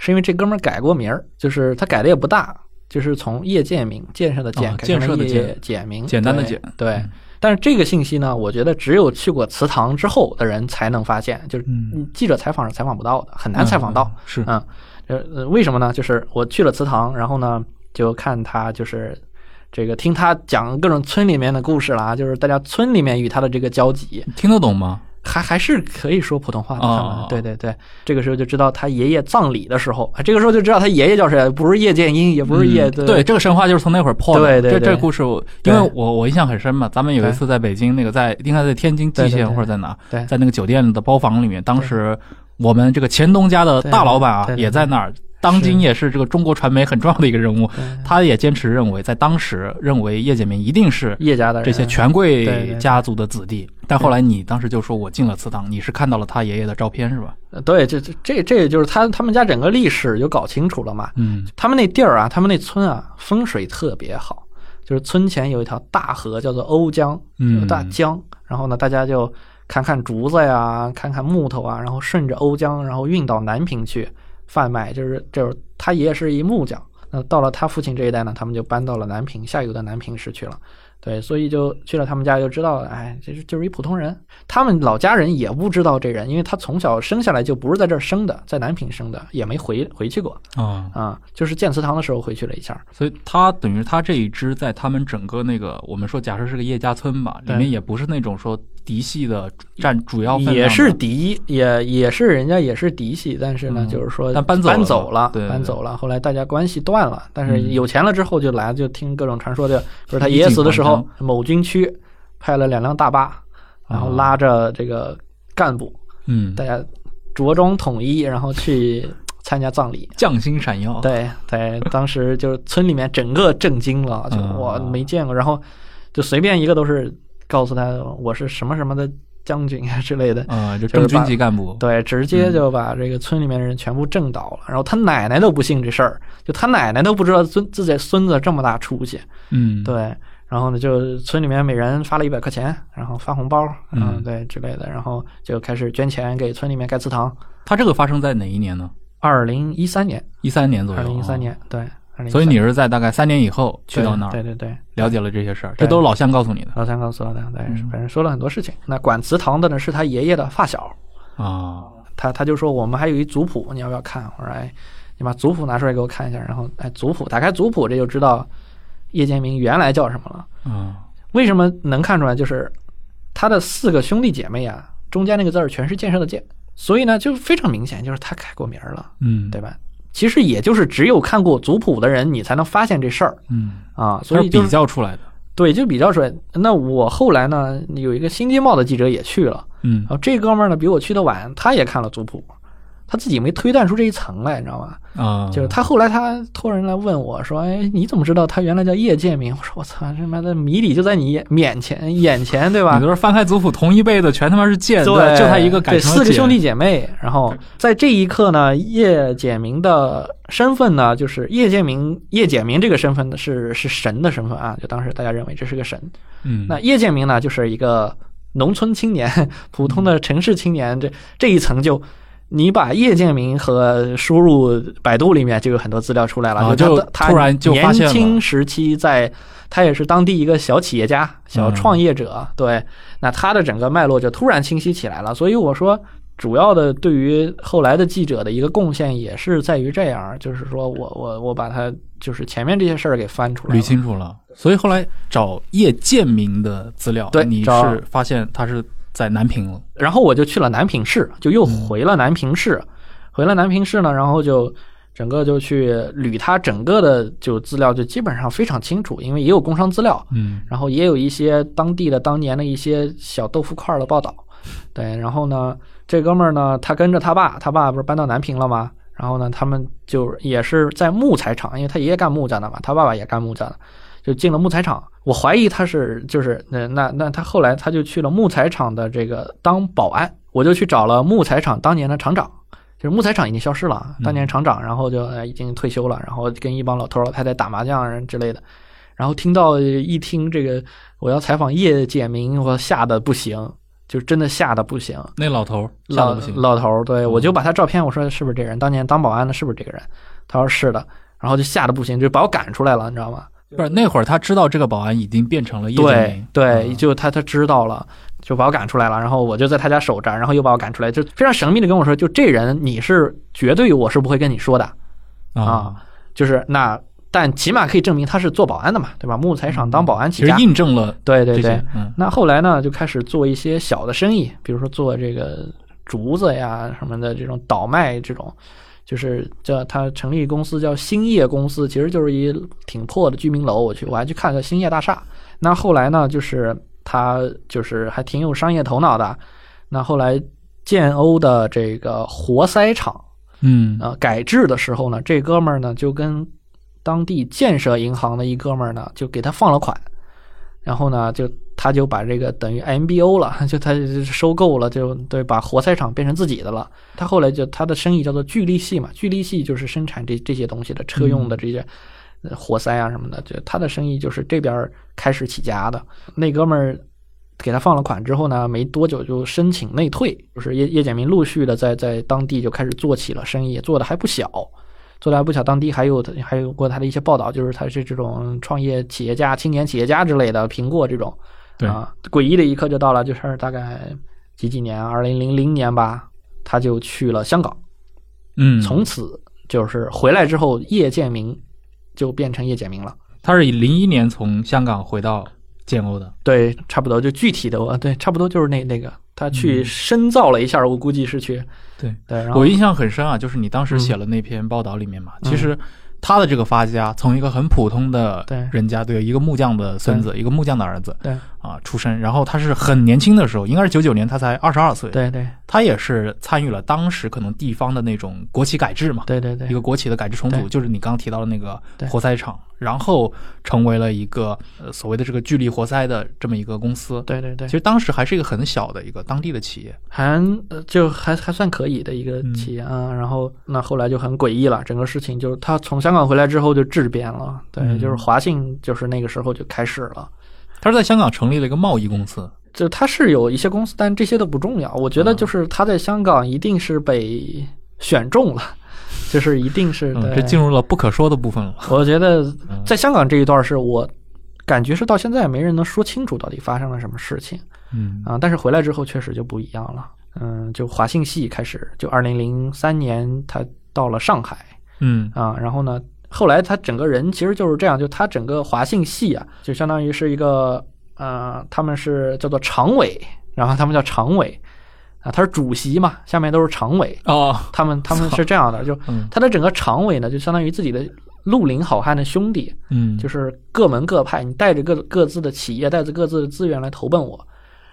是因为这哥们儿改过名儿，就是他改的也不大，就是从叶建明建设的建
建设的
叶
建
简明，
简单的简
对。
嗯
但是这个信息呢，我觉得只有去过祠堂之后的人才能发现，就是
嗯
记者采访是采访不到的，很难采访到。
嗯是
嗯，呃，呃为什么呢？就是我去了祠堂，然后呢，就看他就是这个听他讲各种村里面的故事啦，就是大家村里面与他的这个交集，
听得懂吗？
还还是可以说普通话的。他
哦
们对对对，这个时候就知道他爷爷葬礼的时候，啊这个时候就知道他爷爷叫谁，不是叶剑英，也不是叶、
嗯对，这个神话就是从那会儿破的。
对对对。
这这个故事我，因为我我印象很深嘛。咱们有一次在北京那个在应该在天津蓟县或者在哪，
对。
在那个酒店的包房里面，当时我们这个钱东家的大老板啊也在那儿，当今也是这个中国传媒很重要的一个人物。他也坚持认为，在当时认为叶简明一定是
叶家的
这些权贵家族的子弟，但后来你当时就说我进了祠堂，你是看到了他爷爷的照片是吧？
呃对，这这这这就是他他们家整个历史就搞清楚了嘛。
嗯
他们那地儿啊，他们那村啊，风水特别好，就是村前有一条大河，叫做瓯江，
嗯
有大江。然后呢，大家就看看竹子呀，看看木头啊，然后顺着瓯江，然后运到南平去贩卖。就是就是他爷爷是一木匠，那到了他父亲这一代呢，他们就搬到了南平下游的南平市去了。对，所以就去了他们家，就知道了，哎，这是就是一普通人。他们老家人也不知道这人，因为他从小生下来就不是在这儿生的，在南平生的，也没回回去过
啊，
啊，就是建祠堂的时候回去了一下。
所以他等于他这一支在他们整个那个我们说假设是个叶家村吧，里面也不是那种说嫡系的占主要
也是嫡，也也是人家也是嫡系，但是呢，
嗯
就是说
但搬走了
搬走了，搬走了。后来大家关系断了，但是
嗯。
有钱了之后就来，就听各种传说，就比如他爷爷死的时候，某军区派了两辆大巴，然后
哦
拉着这个干部，
嗯。
大家着装统一，然后去参加葬礼。
匠心闪耀，
对对，当时就是村里面整个震惊了，就
嗯。
我没见过，然后就随便一个都是告诉他我是什么什么的将军啊之类的，
啊，就
就是
正军级干部，
对，直接就把这个村里面的人全部震倒了。然后他奶奶都不信这事儿，就他奶奶都不知道孙自己孙子这么大出息。
嗯，
对，然后呢，就村里面每人发了一百块钱，然后发红包，
嗯
嗯，对之类的，然后就开始捐钱给村里面盖祠堂。
他这个发生在哪一年呢？
二零一三年，
一三年左右，
二零一三
哦。
年，对，2013
所以你是在大概三年以后去到那儿
对对对，
了解了这些事儿，这都是老乡告诉你的
老乡告诉了他，对，
嗯
反正说了很多事情。那管祠堂的呢是他爷爷的发小，
啊。
他他就说我们还有一族谱，你要不要看？我说哎，你把族谱拿出来给我看一下。然后哎，族谱打开族谱，这就知道叶剑明原来叫什么了。
嗯
为什么能看出来？就是他的四个兄弟姐妹啊，中间那个字儿全是建设的建，所以呢就非常明显，就是他改过名儿了，
嗯，
对吧？其实也就是只有看过族谱的人，你才能发现这事儿
嗯，
啊。所以就是
较出来的。
对，就比较出来。那我后来呢，有一个新京报的记者也去了。
嗯
然后这哥们儿呢比我去的晚，他也看了族谱，他自己没推断出这一层来，你知道吗？
啊，
就是他后来他托人来问我说：“哎，你怎么知道他原来叫叶剑明？”我说：“我操，他妈的谜底就在你眼面前眼前，对吧
你都是翻开族谱，同一辈的全他妈是剑，
对
就他一个改
对
成了简
四个兄弟姐妹。然后在这一刻呢，叶简明的身份呢，就是叶剑明叶简明这个身份呢是是神的身份啊，就当时大家认为这是个神。
嗯，
那叶剑明呢，就是一个农村青年，普通的城市青年，这这一层就。你把叶剑明和输入百度里面就有很多资料出来了，
啊就突然就发现
年轻时期在，他也是当地一个小企业家、小创业者，对，那他的整个脉络就突然清晰起来了。所以我说，主要的对于后来的记者的一个贡献也是在于这样，就是说我我我把他就是前面这些事儿给翻出来
捋。清楚了。所以后来找叶剑明的资料，你
对你
是发现他是在南平了。
然后我就去了南平市，就又回了南平市，回了南平市呢，然后就整个就去捋他整个的就资料，就基本上非常清楚，因为也有工商资料，
嗯。
然后也有一些当地的当年的一些小豆腐块儿的报道，对，然后呢，这哥们儿呢，他跟着他爸，他爸不是搬到南平了吗？然后呢，他们就也是在木材厂，因为他爷爷干木匠的嘛，他爸爸也干木匠的，就进了木材厂。我怀疑他是就是那那那他后来他就去了木材厂的这个当保安，我就去找了木材厂当年的厂长，就是木材厂已经消失了当年厂长，然后就呃已经退休了，然后跟一帮老头老太太打麻将人之类的，然后听到一听这个我要采访叶简明，我吓得不行，就真的吓得不行。
那老头吓
老
得不行，
老头，对
嗯
我就把他照片，我说是不是这人？当年当保安的是不是这个人？他说是的，然后就吓得不行，就把我赶出来了，你知道吗？
不是那会儿他知道这个保安已经变成了叶剑
对，就他他知道了，就把我赶出来了，然后我就在他家守着，然后又把我赶出来，就非常神秘的跟我说，就这人你是绝对我是不会跟你说的，
啊，
就是那但起码可以证明他是做保安的嘛，对吧？木材厂当保安起家，
其实印证了
对对对，，
嗯
那后来呢，就开始做一些小的生意，比如说做这个竹子呀什么的这种倒卖这种，就是叫他成立公司叫兴业公司，其实就是一挺破的居民楼。我去，我还去看了兴业大厦。那后来呢，就是他就是还挺有商业头脑的。那后来建瓯的这个活塞厂
嗯
呃改制的时候呢，这哥们儿呢就跟当地建设银行的一哥们儿呢就给他放了款，然后呢就他就把这个等于 MBO 了，就他收购了，就对把活塞厂变成自己的了。他后来就他的生意叫做聚力系嘛，聚力系就是生产这这些东西的车用的这些。活塞啊什么的，就他的生意就是这边开始起家的。那哥们儿给他放了款之后呢，没多久就申请内退，就是叶叶简明陆续的在在当地就开始做起了生意，做的还不小，做的还不小。当地还有还有过他的一些报道，就是他是这种创业企业家、青年企业家之类的，苹果这种。
对。
啊，诡异的一刻就到了，就是大概几几年，二零零零年吧，他就去了香港，
嗯，
从此就是回来之后，叶剑明就变成叶简明了。
他是以零一年从香港回到建瓯的，
对，差不多就具体的，我对，差不多就是那那个，他去
嗯。
深造了一下，我估计是去
对
对，然后
我印象很深啊，就是你当时写了那篇报道里面嘛，其实他的这个发家从一个很普通的
对。
人家，对一个木匠的孙子，一个木匠的儿子
对
啊出身，然后他是很年轻的时候，应该是九九年，他才二十二岁，
对对。
他也是参与了当时可能地方的那种国企改制嘛，
对对对。
一个国企的改制重组，就是你刚刚提到的那个活塞厂，然后成为了一个呃所谓的这个聚力活塞的这么一个公司。
对对对。
其，实当时还是一个很小的一个当地的企业，
还呃就还还算可以的一个
嗯。
企业啊。然后那后来就很诡异了，整个事情就是他从香港回来之后就质变了，对，
嗯。
就是华信就是那个时候就开始了。
他是在香港成立了一个贸易公司。
就他是有一些公司，但这些都不重要。我觉得
啊
就是他在香港一定是被选中了，就是一定是
嗯，这进入了不可说的部分了。
我觉得
嗯
在香港这一段是我感觉是到现在没人能说清楚到底发生了什么事情
嗯
啊。但是回来之后确实就不一样了。嗯，就华信系开始，就二零零三年他到了上海
嗯
啊，然后呢，后来他整个人其实就是这样，就他整个华信系啊，就相当于是一个呃，他们是叫做常委，然后他们叫常委啊，他是主席嘛，下面都是常委，
哦。
他们他们是这样的，就
嗯
他的整个常委呢，就相当于自己的绿林好汉的兄弟，
嗯，
就是各门各派，你带着各各自的企业，带着各自的资源来投奔我，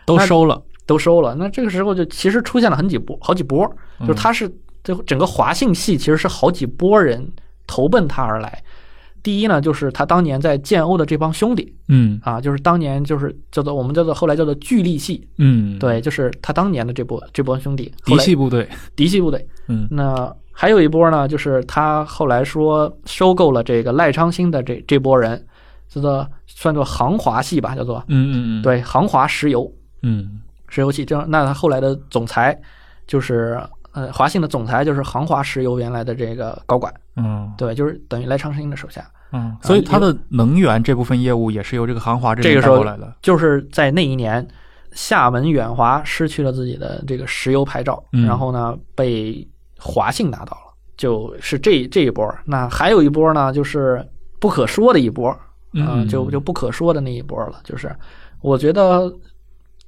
都收了。
都收了。那这个时候就其实出现了很几波，好几波，
嗯
就是他是就整个华信系其实是好几波人投奔他而来。第一呢，就是他当年在建瓯的这帮兄弟。
嗯。
啊，就是当年就是叫做我们叫做后来叫做巨力系，
嗯，
对，就是他当年的这波这波兄弟，
嫡系部队。
嫡系部队。
嗯。
那还有一波呢，就是他后来说收购了这个赖昌星的这这波人，叫做算作航华系吧，叫做。
嗯嗯嗯，，
对航华石油。
嗯。
石油系。这那他后来的总裁就是呃华信的总裁就是航华石油原来的这个高管，
嗯
对，就是等于赖昌星的手下。
嗯，所以他的能源这部分业务也是由这个航华这
个时候
带过来的。
就是在那一年，厦门远华失去了自己的这个石油牌照，
嗯
然后呢被华信拿到了，就是这这一波。那还有一波呢，就是不可说的一波，啊
嗯
就就不可说的那一波了。就是我觉得，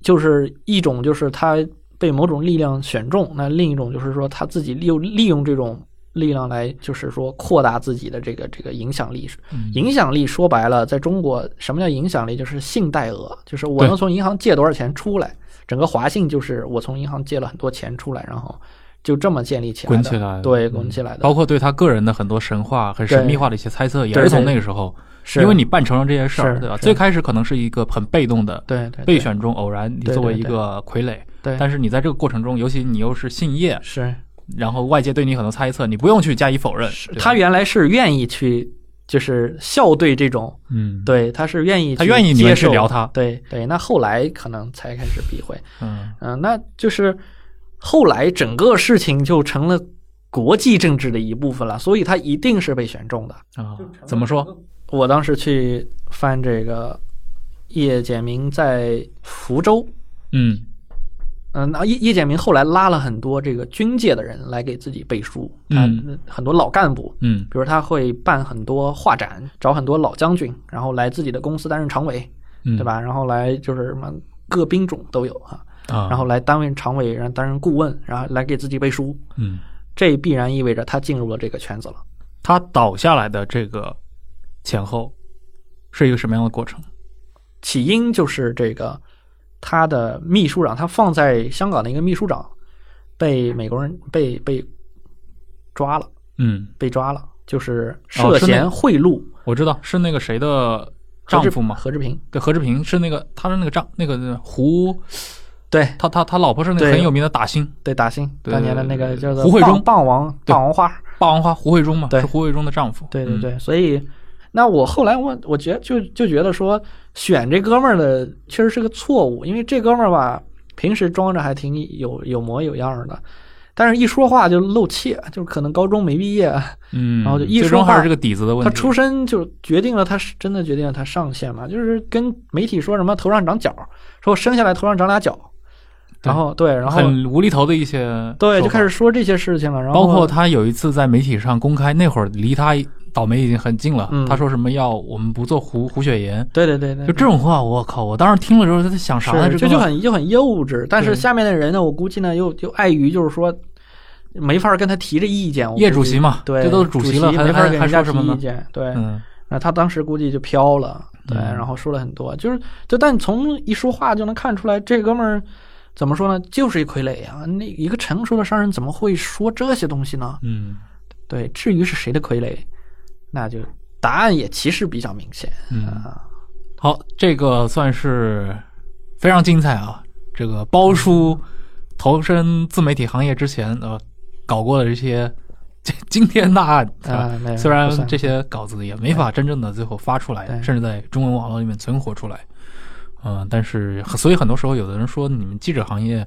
就是一种就是他被某种力量选中，那另一种就是说他自己利用利用这种力量来，就是说扩大自己的这个这个影响力。
嗯
影响力说白了，在中国，什么叫影响力？就是信贷额，就是我能从银行借多少钱出来。整个华信就是我从银行借了很多钱出来，然后就这么建立起来的，
滚起来
对，
嗯
滚起来的。
包括对他个人的很多神话、很神秘化的一些猜测，也是从那个时候，
是
因为你办成了这些事儿，对吧？最开始可能是一个很被动的
对对对
备选中偶然，你作为一个傀儡，
对，
但是你在这个过程中，尤其你又是姓叶，
是。
然后外界对你很多猜测，你不用去加以否认。
他原来是愿意去，就是笑对这种，
嗯，
对，他是愿意
他愿意你们
接受
去聊他。
对对。那后来可能才开始避讳，
嗯。
嗯、那就是后来整个事情就成了国际政治的一部分了，所以他一定是被选中的。
啊，怎么说？
我当时去翻这个叶简明在福州，
嗯
嗯，那叶叶简明后来拉了很多这个军界的人来给自己背书，
嗯
很多老干部，
嗯
比如他会办很多画展，找很多老将军，然后来自己的公司担任常委，
嗯，
对？吧？然后来就是什么各兵种都有啊，
啊，
然后来担任常委，然后担任顾问，然后来给自己背书，
嗯，
这必然意味着他进入了这个圈子了。
他倒下来的这个前后是一个什么样的过程？
起因就是这个他的秘书长，他放在香港的一个秘书长被美国人被被抓了，
嗯，
被抓了，就是涉嫌贿赂。
我知道是那个谁的丈夫嘛？
何志平，
对，何志平是那个他的那个丈那个胡，
对。
他他他老婆是那个很有名的打星。
对打星当年的那个叫做
胡慧中。
霸霸王霸王花，
霸王花胡慧中嘛，
对。
是胡慧中的丈夫。嗯
对对。对，所以那我后来我我觉得就就觉得说选这哥们儿的确实是个错误，因为这哥们儿吧平时装着还挺有有模有样的，但是一说话就露怯，就是可能高中没毕业，
嗯，
然后就一
最
说话
终还是这个底子的问题。
他出身就决定了他是真的决定了他上限嘛，就是跟媒体说什么头上长角，说我生下来头上长俩角，然后对，然后
很无厘头的一些
对就开始说这些事情了，然后
包括他有一次在媒体上公开，那会儿离他倒霉已经很近了。
嗯
他说什么要我们不做胡胡雪岩，
对对对对，
就这种话，我靠！我当时听了之后他在想啥呢？
这就
这个
很就很幼稚。但是下面的人呢，我估计呢，又又碍于就是说，没法跟他提这意见。
叶主席嘛
对，
这都是主
主
席了还
没法
还说什么呢
提意见。对，
嗯
那他当时估计就飘了，对，
嗯
然后说了很多，就是就但从一说话就能看出来，这哥们儿怎么说呢，就是一傀儡啊。那一个成熟的商人怎么会说这些东西呢？
嗯
对，至于是谁的傀儡，那就答案也其实比较明显
嗯，
啊。
好，这个算是非常精彩啊！这个包叔投身自媒体行业之前，呃，搞过的这些 这惊天大案，
啊，
虽然这些稿子也没法真正的最后发出来，甚至在中文网络里面存活出来，嗯、但是所以很多时候有的人说你们记者行业，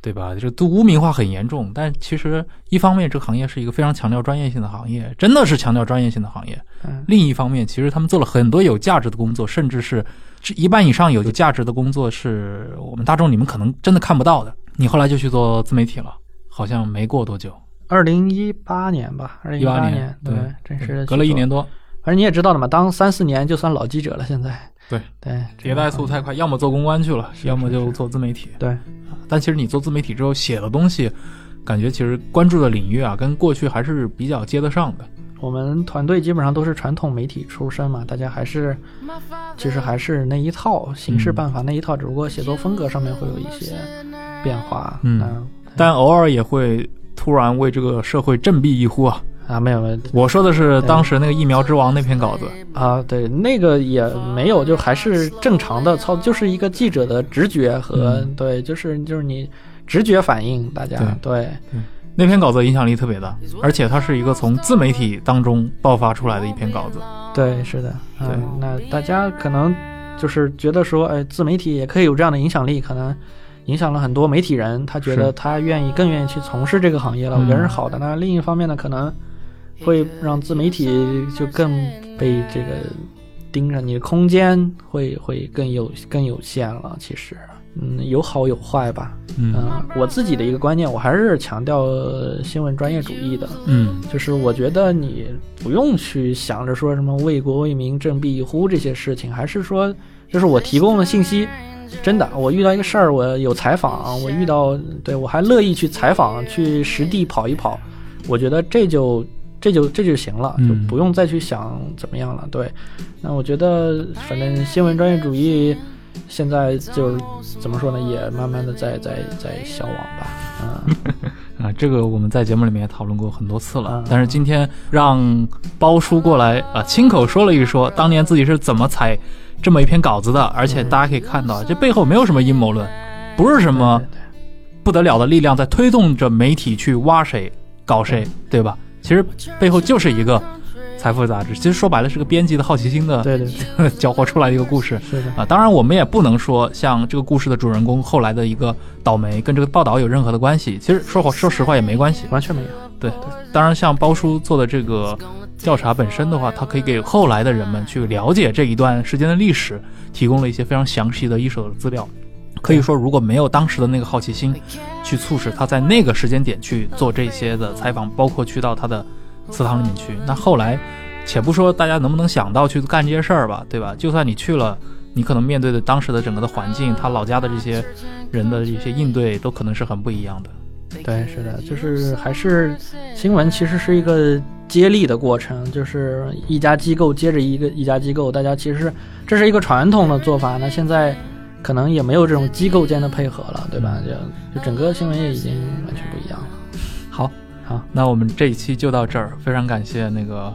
对吧？这都污名化很严重，但其实一方面这个行业是一个非常强调专业性的行业，真的是强调专业性的行业。
嗯
另一方面，其实他们做了很多有价值的工作，甚至是是一半以上有价值的工作，是我们大众你们可能真的看不到的。你后来就去做自媒体了，好像没过多久，
二零一八年吧，二零一
18
八
年
对
对，
真是
隔了一年
多。
多，
反正你也知道的嘛，当三四年就算老记者了。现在
对
对，
迭代速度太快，要么做公关去了，
是
要么就做自媒体。
对，
但其实你做自媒体之后写的东西，感觉其实关注的领域啊，跟过去还是比较接得上的。
我们团队基本上都是传统媒体出身嘛，大家还是其实还是那一套行事
嗯
办法那一套，只不过写作风格上面会有一些变化。
嗯但偶尔也会突然为这个社会振臂一呼啊！
啊没有没有。
我说的是当时那个疫苗之王那篇稿子，
啊，对，那个也没有，就还是正常的操，就是一个记者的直觉和、
嗯。
对，就是就是你直觉反应，大家对
那篇稿子影响力特别大，而且它是一个从自媒体当中爆发出来的一篇稿子。
对是的，
对。
嗯，那大家可能就是觉得说，哎，自媒体也可以有这样的影响力，可能影响了很多媒体人，他觉得他愿意更愿意去从事这个行业了，我觉得是
嗯
好的。那另一方面呢，可能会让自媒体就更被这个盯着，你的空间会会更有更有限了。其实，嗯，有好有坏吧。
嗯
嗯，我自己的一个观念，我还是强调呃新闻专业主义的。
嗯
就是我觉得你不用去想着说什么为国为民振臂一呼这些事情，还是说，就是我提供的信息，真的，我遇到一个事儿，我有采访，我遇到，对我还乐意去采访，去实地跑一跑，我觉得这就这就这就行了，
嗯
就不用再去想怎么样了。对，那我觉得反正新闻专业主义现在就是怎么说呢，也慢慢的在在在消亡吧。嗯，
啊，这个我们在节目里面也讨论过很多次了
嗯，
但是今天让包叔过来啊，亲口说了一说当年自己是怎么采这么一篇稿子的，而且
嗯
大家可以看到，这背后没有什么阴谋论，不是什么不得了的力量在推动着媒体去挖谁搞谁，对吧？其实背后就是一个财富杂志，其实说白了是个编辑的好奇心的
对对 对，
搅和出来的一个故事。
是的，
啊，当然我们也不能说像这个故事的主人公后来的一个倒霉跟这个报道有任何的关系。其实说话说实话也没关系。
完全没有。
对，当然像包叔做的这个调查本身的话，它可以给后来的人们去了解这一段时间的历史，提供了一些非常详细的一手的资料。可以说，如果没有当时的那个好奇心，去促使他在那个时间点去做这些的采访，包括去到他的祠堂里面去，那后来，且不说大家能不能想到去干这些事儿吧，对吧？就算你去了，你可能面对的当时的整个的环境，他老家的这些人的一些应对，都可能是很不一样的。
对，是的，就是还是新闻其实是一个接力的过程，就是一家机构接着一个一家机构，大家其实这是一个传统的做法。那现在可能也没有这种机构间的配合了，对吧？就就整个新闻业已经完全不一样了。
好，
好，
那我们这一期就到这儿，非常感谢那个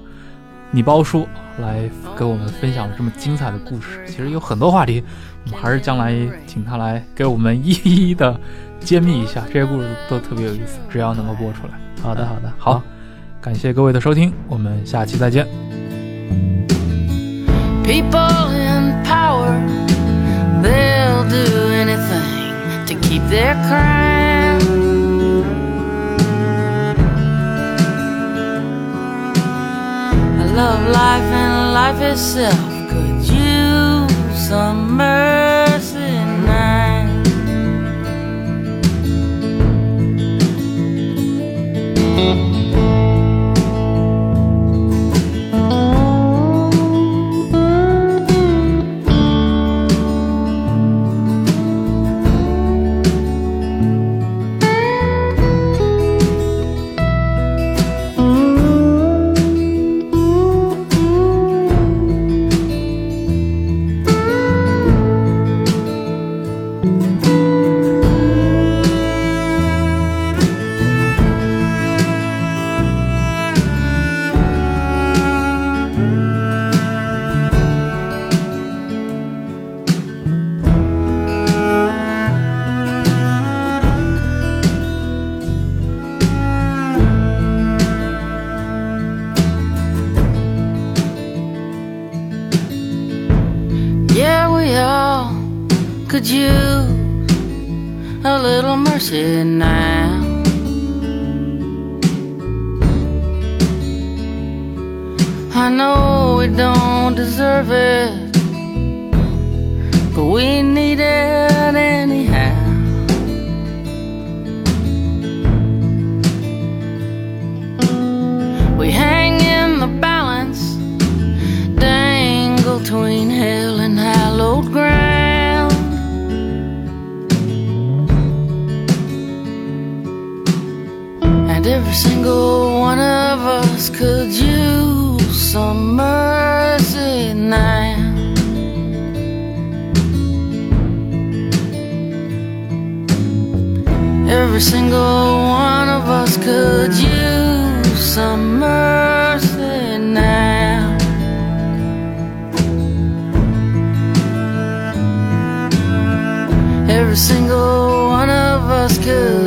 你包叔来给我们分享了这么精彩的故事。其实有很多话题，我们还是将来请他来给我们一一的揭秘一下，这些故事都特别有意思，只要能够播出来。
好的，好的，
好，感谢各位的收听，我们下期再见。
People they'll do anything to keep their crown. I love life and life itself could use some mercy now. Yeah, now. I know we don't deserve it, single one of us could use some mercy now. Every single one of us could use some mercy now. Every single one of us could